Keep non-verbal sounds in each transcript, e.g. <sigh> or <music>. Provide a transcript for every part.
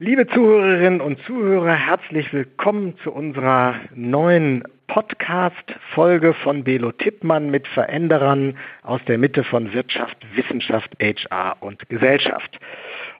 Liebe Zuhörerinnen und Zuhörer, herzlich willkommen zu unserer neuen Podcast-Folge von Belo Tippmann mit Veränderern aus der Mitte von Wirtschaft, Wissenschaft, HR und Gesellschaft.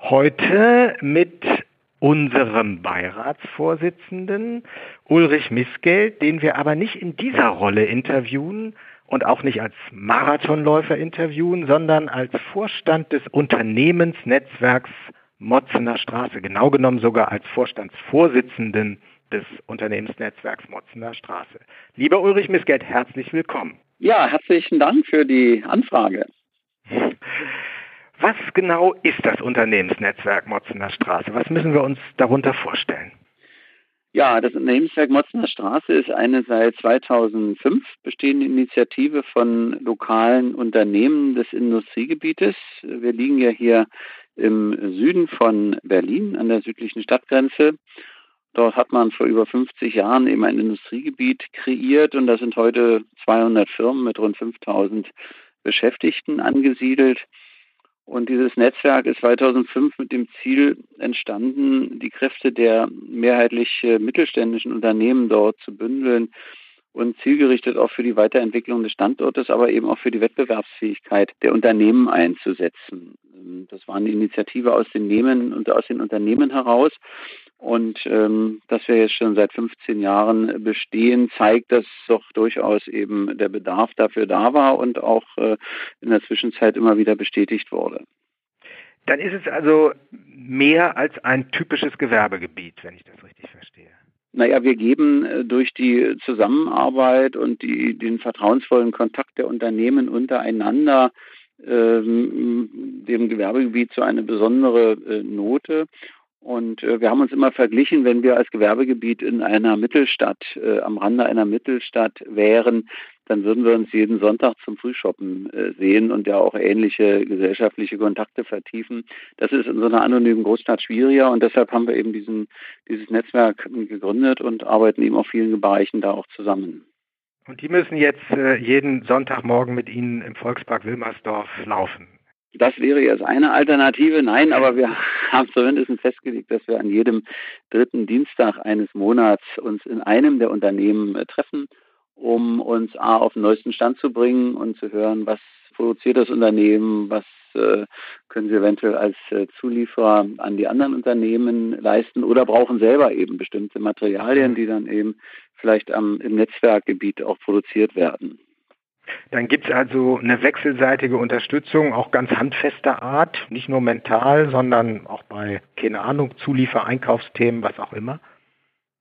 Heute mit unserem Beiratsvorsitzenden Ulrich Missgeld, den wir aber nicht in dieser Rolle interviewen und auch nicht als Marathonläufer interviewen, sondern als Vorstand des Unternehmensnetzwerks Motzener Straße, genau genommen sogar als Vorstandsvorsitzenden des Unternehmensnetzwerks Motzener Straße. Lieber Ulrich Missgeld, herzlich willkommen. Ja, herzlichen Dank für die Anfrage. Was genau ist das Unternehmensnetzwerk Motzener Straße? Was müssen wir uns darunter vorstellen? Ja, das Unternehmenswerk Motzener Straße ist eine seit 2005 bestehende Initiative von lokalen Unternehmen des Industriegebietes. Wir liegen ja hier im Süden von Berlin an der südlichen Stadtgrenze. Dort hat man vor über 50 Jahren eben ein Industriegebiet kreiert und da sind heute 200 Firmen mit rund 5000 Beschäftigten angesiedelt. Und dieses Netzwerk ist 2005 mit dem Ziel entstanden, die Kräfte der mehrheitlich mittelständischen Unternehmen dort zu bündeln und zielgerichtet auch für die Weiterentwicklung des Standortes, aber eben auch für die Wettbewerbsfähigkeit der Unternehmen einzusetzen. Das war eine Initiative aus den Nehmen und aus den Unternehmen heraus. Und ähm, dass wir jetzt schon seit 15 Jahren bestehen, zeigt, dass doch durchaus eben der Bedarf dafür da war und auch äh, in der Zwischenzeit immer wieder bestätigt wurde. Dann ist es also mehr als ein typisches Gewerbegebiet, wenn ich das richtig verstehe. Naja, wir geben äh, durch die Zusammenarbeit und die, den vertrauensvollen Kontakt der Unternehmen untereinander ähm, dem Gewerbegebiet so eine besondere äh, Note. Und äh, wir haben uns immer verglichen, wenn wir als Gewerbegebiet in einer Mittelstadt, äh, am Rande einer Mittelstadt wären, dann würden wir uns jeden Sonntag zum Frühshoppen äh, sehen und ja auch ähnliche gesellschaftliche Kontakte vertiefen. Das ist in so einer anonymen Großstadt schwieriger und deshalb haben wir eben diesen, dieses Netzwerk gegründet und arbeiten eben auf vielen Bereichen da auch zusammen. Und die müssen jetzt äh, jeden Sonntagmorgen mit Ihnen im Volkspark Wilmersdorf laufen. Das wäre jetzt eine Alternative. Nein, aber wir <laughs> haben zumindest festgelegt, dass wir an jedem dritten Dienstag eines Monats uns in einem der Unternehmen äh, treffen, um uns A, auf den neuesten Stand zu bringen und zu hören, was produziert das Unternehmen, was können sie eventuell als äh, Zulieferer an die anderen Unternehmen leisten oder brauchen selber eben bestimmte Materialien, die dann eben vielleicht am, im Netzwerkgebiet auch produziert werden. Dann gibt es also eine wechselseitige Unterstützung, auch ganz handfester Art, nicht nur mental, sondern auch bei, keine Ahnung, Zuliefer, Einkaufsthemen, was auch immer.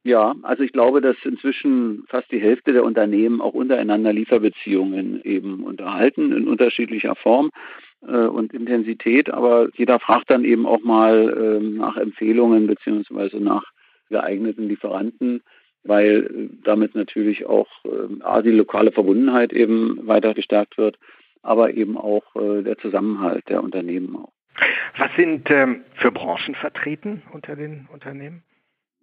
Ja, also ich glaube, dass inzwischen fast die Hälfte der Unternehmen auch untereinander Lieferbeziehungen eben unterhalten in unterschiedlicher Form äh, und Intensität, aber jeder fragt dann eben auch mal äh, nach Empfehlungen beziehungsweise nach geeigneten Lieferanten weil äh, damit natürlich auch äh, die lokale Verbundenheit eben weiter gestärkt wird, aber eben auch äh, der Zusammenhalt der Unternehmen auch. Was sind ähm, für Branchen vertreten unter den Unternehmen?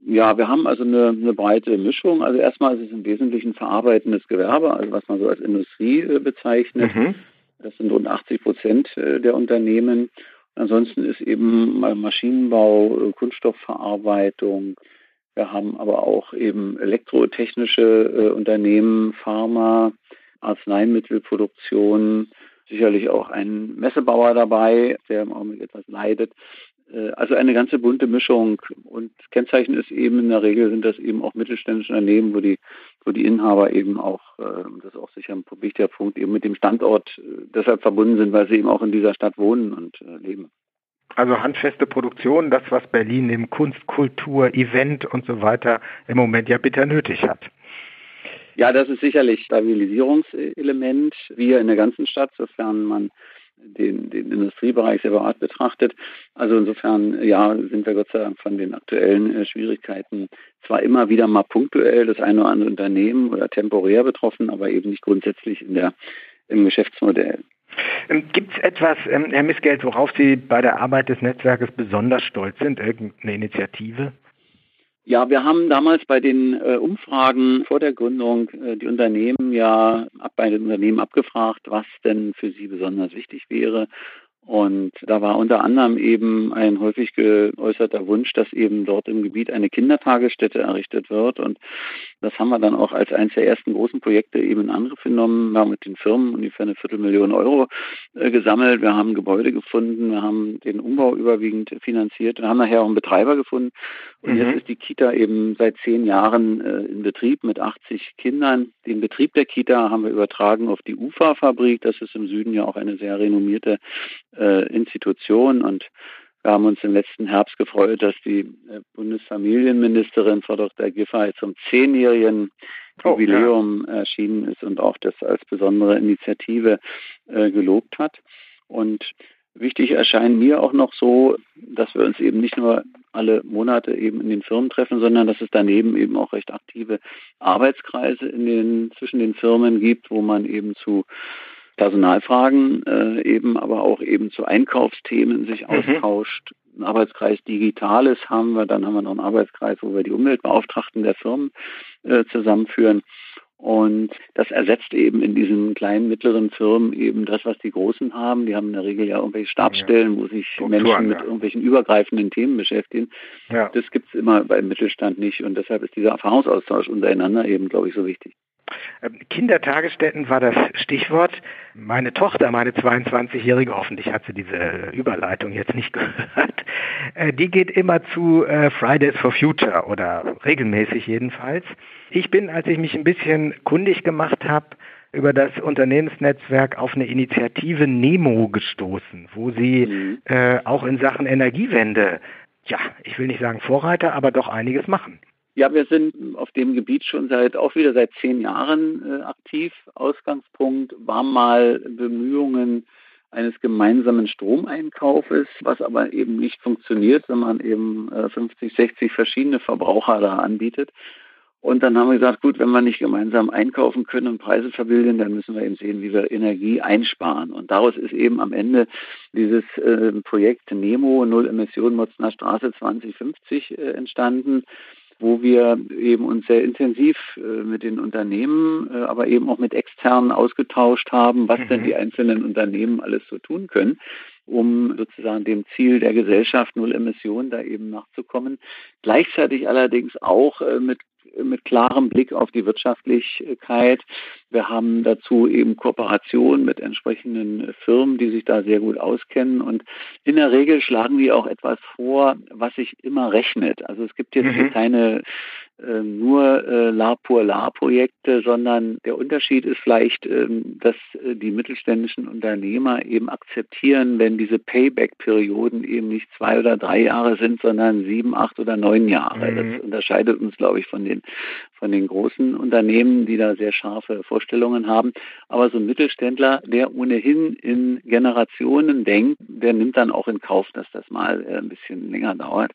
Ja, wir haben also eine, eine, breite Mischung. Also erstmal ist es im Wesentlichen verarbeitendes Gewerbe, also was man so als Industrie äh, bezeichnet. Mhm. Das sind rund 80 Prozent äh, der Unternehmen. Ansonsten ist eben Maschinenbau, äh, Kunststoffverarbeitung, wir haben aber auch eben elektrotechnische äh, Unternehmen, Pharma, Arzneimittelproduktion, sicherlich auch ein Messebauer dabei, der im Augenblick etwas leidet. Also eine ganze bunte Mischung. Und Kennzeichen ist eben in der Regel sind das eben auch mittelständische Unternehmen, wo die, wo die Inhaber eben auch, äh, das ist auch sicher ein wichtiger Punkt, eben mit dem Standort äh, deshalb verbunden sind, weil sie eben auch in dieser Stadt wohnen und äh, leben. Also handfeste Produktion, das was Berlin im Kunst, Kultur, Event und so weiter im Moment ja bitter nötig hat. Ja, das ist sicherlich Stabilisierungselement, wie in der ganzen Stadt, sofern man den, den Industriebereich separat betrachtet. Also insofern, ja, sind wir Gott sei Dank von den aktuellen äh, Schwierigkeiten zwar immer wieder mal punktuell das eine oder andere Unternehmen oder temporär betroffen, aber eben nicht grundsätzlich in der, im Geschäftsmodell. Ähm, Gibt es etwas, ähm, Herr Missgeld, worauf Sie bei der Arbeit des Netzwerkes besonders stolz sind? Irgendeine Initiative? Ja, wir haben damals bei den äh, Umfragen vor der Gründung äh, die Unternehmen ja ab, bei den Unternehmen abgefragt, was denn für sie besonders wichtig wäre. Und da war unter anderem eben ein häufig geäußerter Wunsch, dass eben dort im Gebiet eine Kindertagesstätte errichtet wird. Und das haben wir dann auch als eines der ersten großen Projekte eben in Angriff genommen. Wir haben mit den Firmen ungefähr eine Viertelmillion Euro äh, gesammelt. Wir haben Gebäude gefunden. Wir haben den Umbau überwiegend finanziert und haben nachher auch einen Betreiber gefunden. Und mhm. jetzt ist die Kita eben seit zehn Jahren äh, in Betrieb mit 80 Kindern. Den Betrieb der Kita haben wir übertragen auf die UFA-Fabrik. Das ist im Süden ja auch eine sehr renommierte äh, Institution und wir haben uns im letzten Herbst gefreut, dass die äh, Bundesfamilienministerin Frau Dr. Giffey zum zehnjährigen oh, Jubiläum ja. erschienen ist und auch das als besondere Initiative äh, gelobt hat. Und wichtig erscheint mir auch noch so, dass wir uns eben nicht nur alle Monate eben in den Firmen treffen, sondern dass es daneben eben auch recht aktive Arbeitskreise in den, zwischen den Firmen gibt, wo man eben zu Personalfragen äh, eben, aber auch eben zu Einkaufsthemen sich mhm. austauscht. Ein Arbeitskreis Digitales haben wir, dann haben wir noch einen Arbeitskreis, wo wir die Umweltbeauftragten der Firmen äh, zusammenführen. Und das ersetzt eben in diesen kleinen, mittleren Firmen eben das, was die Großen haben. Die haben in der Regel ja irgendwelche Stabsstellen, wo sich Strukturen, Menschen mit ja. irgendwelchen übergreifenden Themen beschäftigen. Ja. Das gibt es immer beim Mittelstand nicht. Und deshalb ist dieser Erfahrungsaustausch untereinander eben, glaube ich, so wichtig. Ähm, Kindertagesstätten war das Stichwort. Meine Tochter, meine 22-Jährige, hoffentlich hat sie diese Überleitung jetzt nicht <laughs> gehört, äh, die geht immer zu äh, Fridays for Future oder regelmäßig jedenfalls. Ich bin, als ich mich ein bisschen kundig gemacht habe, über das Unternehmensnetzwerk auf eine Initiative Nemo gestoßen, wo sie mhm. äh, auch in Sachen Energiewende, ja, ich will nicht sagen Vorreiter, aber doch einiges machen. Ja, wir sind auf dem Gebiet schon seit auch wieder seit zehn Jahren äh, aktiv. Ausgangspunkt war mal Bemühungen eines gemeinsamen Stromeinkaufes, was aber eben nicht funktioniert, wenn man eben äh, 50, 60 verschiedene Verbraucher da anbietet. Und dann haben wir gesagt, gut, wenn wir nicht gemeinsam einkaufen können und Preise verbilden, dann müssen wir eben sehen, wie wir Energie einsparen. Und daraus ist eben am Ende dieses äh, Projekt Nemo Null Emissionen Motzner Straße 2050 äh, entstanden wo wir eben uns sehr intensiv äh, mit den Unternehmen, äh, aber eben auch mit externen ausgetauscht haben, was mhm. denn die einzelnen Unternehmen alles so tun können, um sozusagen dem Ziel der Gesellschaft Null Emissionen da eben nachzukommen. Gleichzeitig allerdings auch äh, mit mit klarem Blick auf die Wirtschaftlichkeit. Wir haben dazu eben Kooperation mit entsprechenden Firmen, die sich da sehr gut auskennen. Und in der Regel schlagen die auch etwas vor, was sich immer rechnet. Also es gibt jetzt mhm. keine nur äh, La pour La Projekte, sondern der Unterschied ist vielleicht, äh, dass äh, die mittelständischen Unternehmer eben akzeptieren, wenn diese Payback-Perioden eben nicht zwei oder drei Jahre sind, sondern sieben, acht oder neun Jahre. Mhm. Das unterscheidet uns, glaube ich, von den, von den großen Unternehmen, die da sehr scharfe Vorstellungen haben. Aber so ein Mittelständler, der ohnehin in Generationen denkt, der nimmt dann auch in Kauf, dass das mal äh, ein bisschen länger dauert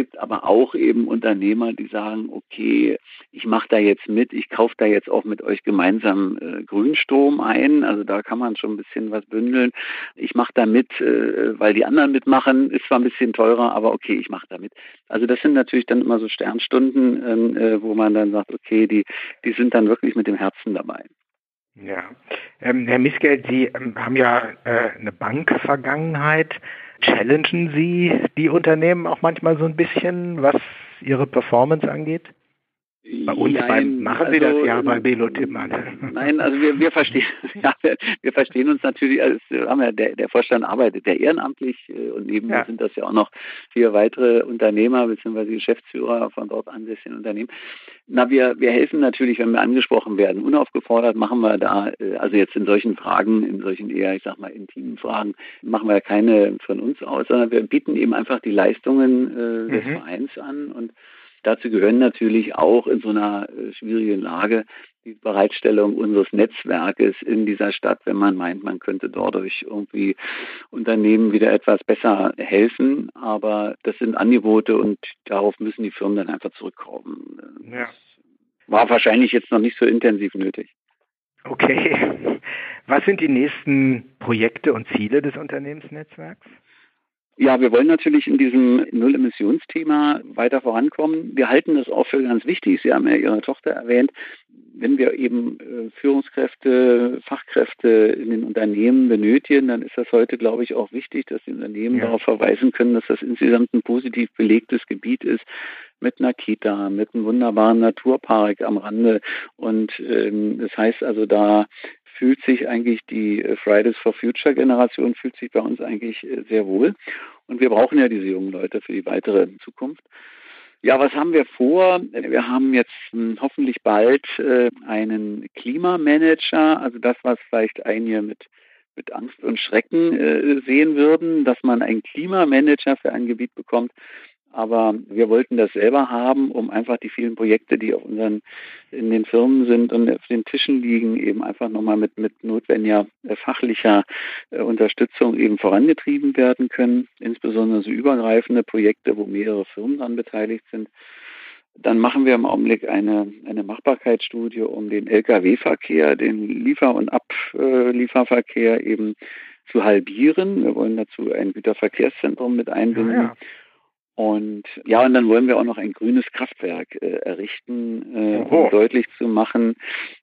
gibt aber auch eben Unternehmer, die sagen, okay, ich mache da jetzt mit, ich kaufe da jetzt auch mit euch gemeinsam äh, Grünstrom ein. Also da kann man schon ein bisschen was bündeln. Ich mache da mit, äh, weil die anderen mitmachen, ist zwar ein bisschen teurer, aber okay, ich mache da mit. Also das sind natürlich dann immer so Sternstunden, ähm, äh, wo man dann sagt, okay, die, die sind dann wirklich mit dem Herzen dabei. Ja, ähm, Herr Missgeld, Sie ähm, haben ja äh, eine Bankvergangenheit. Challengen Sie die Unternehmen auch manchmal so ein bisschen, was ihre Performance angeht? Bei uns Nein, beim, machen Sie also, das ja bei Belo Tippmann. Nein, also wir, wir verstehen, <laughs> ja, wir, wir, verstehen uns natürlich, also ja, der, der Vorstand arbeitet ja ehrenamtlich äh, und neben ja. sind das ja auch noch vier weitere Unternehmer bzw. Geschäftsführer von dort ansässigen Unternehmen. Na, wir, wir helfen natürlich, wenn wir angesprochen werden. Unaufgefordert machen wir da, äh, also jetzt in solchen Fragen, in solchen eher, ich sag mal, intimen Fragen, machen wir keine von uns aus, sondern wir bieten eben einfach die Leistungen äh, des mhm. Vereins an und Dazu gehören natürlich auch in so einer äh, schwierigen Lage die Bereitstellung unseres Netzwerkes in dieser Stadt, wenn man meint, man könnte dadurch irgendwie Unternehmen wieder etwas besser helfen. Aber das sind Angebote und darauf müssen die Firmen dann einfach zurückkommen. Ja. War wahrscheinlich jetzt noch nicht so intensiv nötig. Okay. <laughs> Was sind die nächsten Projekte und Ziele des Unternehmensnetzwerks? Ja, wir wollen natürlich in diesem Null-Emissionsthema weiter vorankommen. Wir halten das auch für ganz wichtig. Sie haben ja Ihre Tochter erwähnt. wenn wir eben äh, Führungskräfte, Fachkräfte in den Unternehmen benötigen, dann ist das heute, glaube ich, auch wichtig, dass die Unternehmen ja. darauf verweisen können, dass das insgesamt ein positiv belegtes Gebiet ist mit einer Kita, mit einem wunderbaren Naturpark am Rande. Und ähm, das heißt also, da fühlt sich eigentlich die äh, Fridays for Future Generation fühlt sich bei uns eigentlich äh, sehr wohl. Und wir brauchen ja diese jungen Leute für die weitere Zukunft. Ja, was haben wir vor? Wir haben jetzt hm, hoffentlich bald äh, einen Klimamanager, also das, was vielleicht einige mit mit Angst und Schrecken sehen würden, dass man einen Klimamanager für ein Gebiet bekommt, aber wir wollten das selber haben, um einfach die vielen Projekte, die auf unseren, in den Firmen sind und auf den Tischen liegen, eben einfach nochmal mit, mit notwendiger äh, fachlicher äh, Unterstützung eben vorangetrieben werden können. Insbesondere so übergreifende Projekte, wo mehrere Firmen daran beteiligt sind. Dann machen wir im Augenblick eine, eine Machbarkeitsstudie, um den Lkw-Verkehr, den Liefer- und Ablieferverkehr eben zu halbieren. Wir wollen dazu ein Güterverkehrszentrum mit einbinden. Ja, ja. Und ja, und dann wollen wir auch noch ein grünes Kraftwerk äh, errichten, äh, um deutlich zu machen,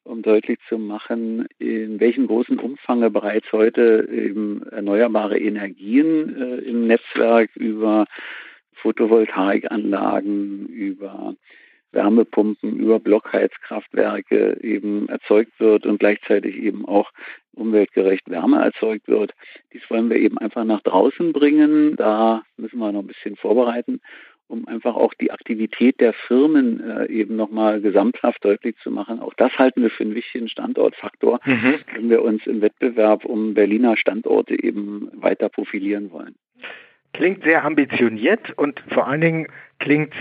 um deutlich zu machen, in welchem großen Umfang bereits heute eben erneuerbare Energien äh, im Netzwerk über Photovoltaikanlagen, über Wärmepumpen, über Blockheizkraftwerke eben erzeugt wird und gleichzeitig eben auch umweltgerecht Wärme erzeugt wird. Dies wollen wir eben einfach nach draußen bringen. Da müssen wir noch ein bisschen vorbereiten, um einfach auch die Aktivität der Firmen äh, eben nochmal gesamthaft deutlich zu machen. Auch das halten wir für einen wichtigen Standortfaktor, mhm. wenn wir uns im Wettbewerb um Berliner Standorte eben weiter profilieren wollen. Klingt sehr ambitioniert und vor allen Dingen klingt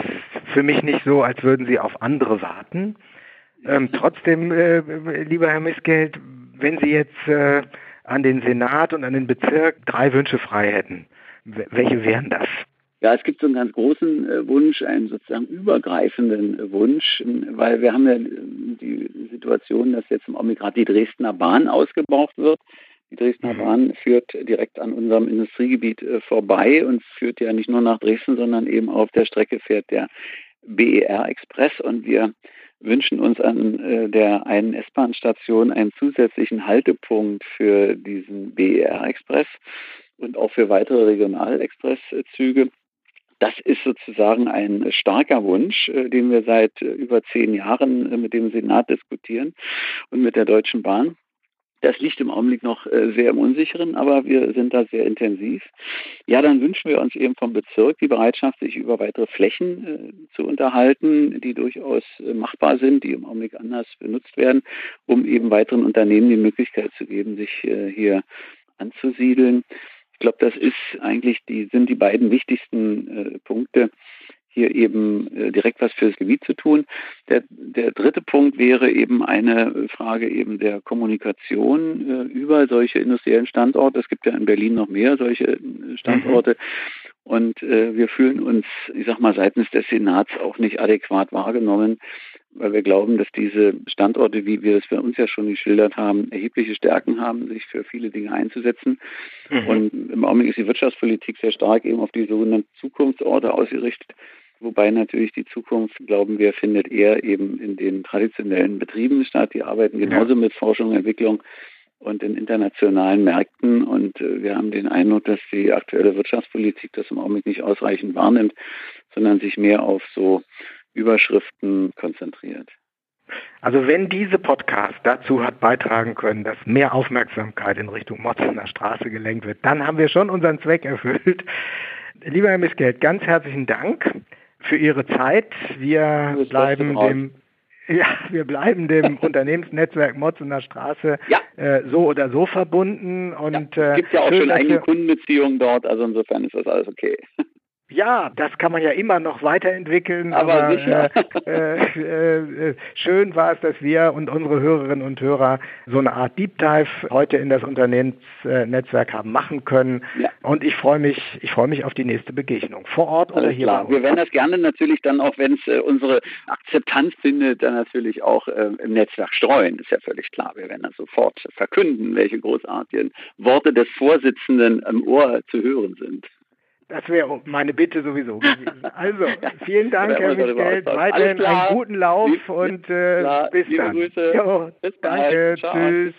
für mich nicht so, als würden Sie auf andere warten. Ähm, trotzdem, äh, lieber Herr Missgeld, wenn Sie jetzt äh, an den Senat und an den Bezirk drei Wünsche frei hätten, welche wären das? Ja, es gibt so einen ganz großen äh, Wunsch, einen sozusagen übergreifenden äh, Wunsch, weil wir haben ja äh, die Situation, dass jetzt im Augenblick gerade die Dresdner Bahn ausgebaut wird. Die Dresdner mhm. Bahn führt direkt an unserem Industriegebiet äh, vorbei und führt ja nicht nur nach Dresden, sondern eben auf der Strecke fährt der BER Express und wir wünschen uns an äh, der einen S-Bahn-Station einen zusätzlichen Haltepunkt für diesen BER Express und auch für weitere Regionalexpresszüge. Das ist sozusagen ein starker Wunsch, äh, den wir seit äh, über zehn Jahren äh, mit dem Senat diskutieren und mit der Deutschen Bahn. Das liegt im Augenblick noch äh, sehr im Unsicheren, aber wir sind da sehr intensiv. Ja, dann wünschen wir uns eben vom Bezirk die Bereitschaft, sich über weitere Flächen äh, zu unterhalten, die durchaus äh, machbar sind, die im Augenblick anders benutzt werden, um eben weiteren Unternehmen die Möglichkeit zu geben, sich hier anzusiedeln. Ich glaube, das ist eigentlich die, sind die beiden wichtigsten äh, Punkte, hier eben äh, direkt was fürs Gebiet zu tun. Der, der dritte Punkt wäre eben eine Frage eben der Kommunikation äh, über solche industriellen Standorte. Es gibt ja in Berlin noch mehr solche äh, Standorte. Mhm. Und äh, wir fühlen uns, ich sag mal, seitens des Senats auch nicht adäquat wahrgenommen, weil wir glauben, dass diese Standorte, wie wir es für uns ja schon geschildert haben, erhebliche Stärken haben, sich für viele Dinge einzusetzen. Mhm. Und im Augenblick ist die Wirtschaftspolitik sehr stark eben auf die sogenannten Zukunftsorte ausgerichtet. Wobei natürlich die Zukunft, glauben wir, findet eher eben in den traditionellen Betrieben statt. Die arbeiten genauso mit Forschung und Entwicklung und in internationalen Märkten. Und äh, wir haben den Eindruck, dass die aktuelle Wirtschaftspolitik das im Augenblick nicht ausreichend wahrnimmt, sondern sich mehr auf so Überschriften konzentriert. Also wenn diese Podcast dazu hat beitragen können, dass mehr Aufmerksamkeit in Richtung Motzener Straße gelenkt wird, dann haben wir schon unseren Zweck erfüllt. Lieber Herr Missgeld, ganz herzlichen Dank für Ihre Zeit. Wir bleiben dem <laughs> ja, wir bleiben dem <laughs> Unternehmensnetzwerk Motzener Straße ja. äh, so oder so verbunden. Und, ja, es gibt ja auch schön, schon eigene Kundenbeziehungen dort, also insofern ist das alles okay. Ja, das kann man ja immer noch weiterentwickeln. Aber, aber sicher. Äh, äh, äh, schön war es, dass wir und unsere Hörerinnen und Hörer so eine Art Deep Dive heute in das Unternehmensnetzwerk haben machen können. Ja. Und ich freue mich, ich freue mich auf die nächste Begegnung vor Ort Alles oder hier. Klar. Wir werden das gerne natürlich dann auch, wenn es äh, unsere Akzeptanz findet, dann natürlich auch äh, im Netzwerk streuen. Ist ja völlig klar. Wir werden das sofort verkünden, welche großartigen Worte des Vorsitzenden im Ohr zu hören sind. Das wäre meine Bitte sowieso gewesen. <laughs> Also, vielen Dank, Herr Michel. Weiterhin einen guten Lauf Lieb, und äh, bis dann. Jo, bis danke. Ciao. Tschüss.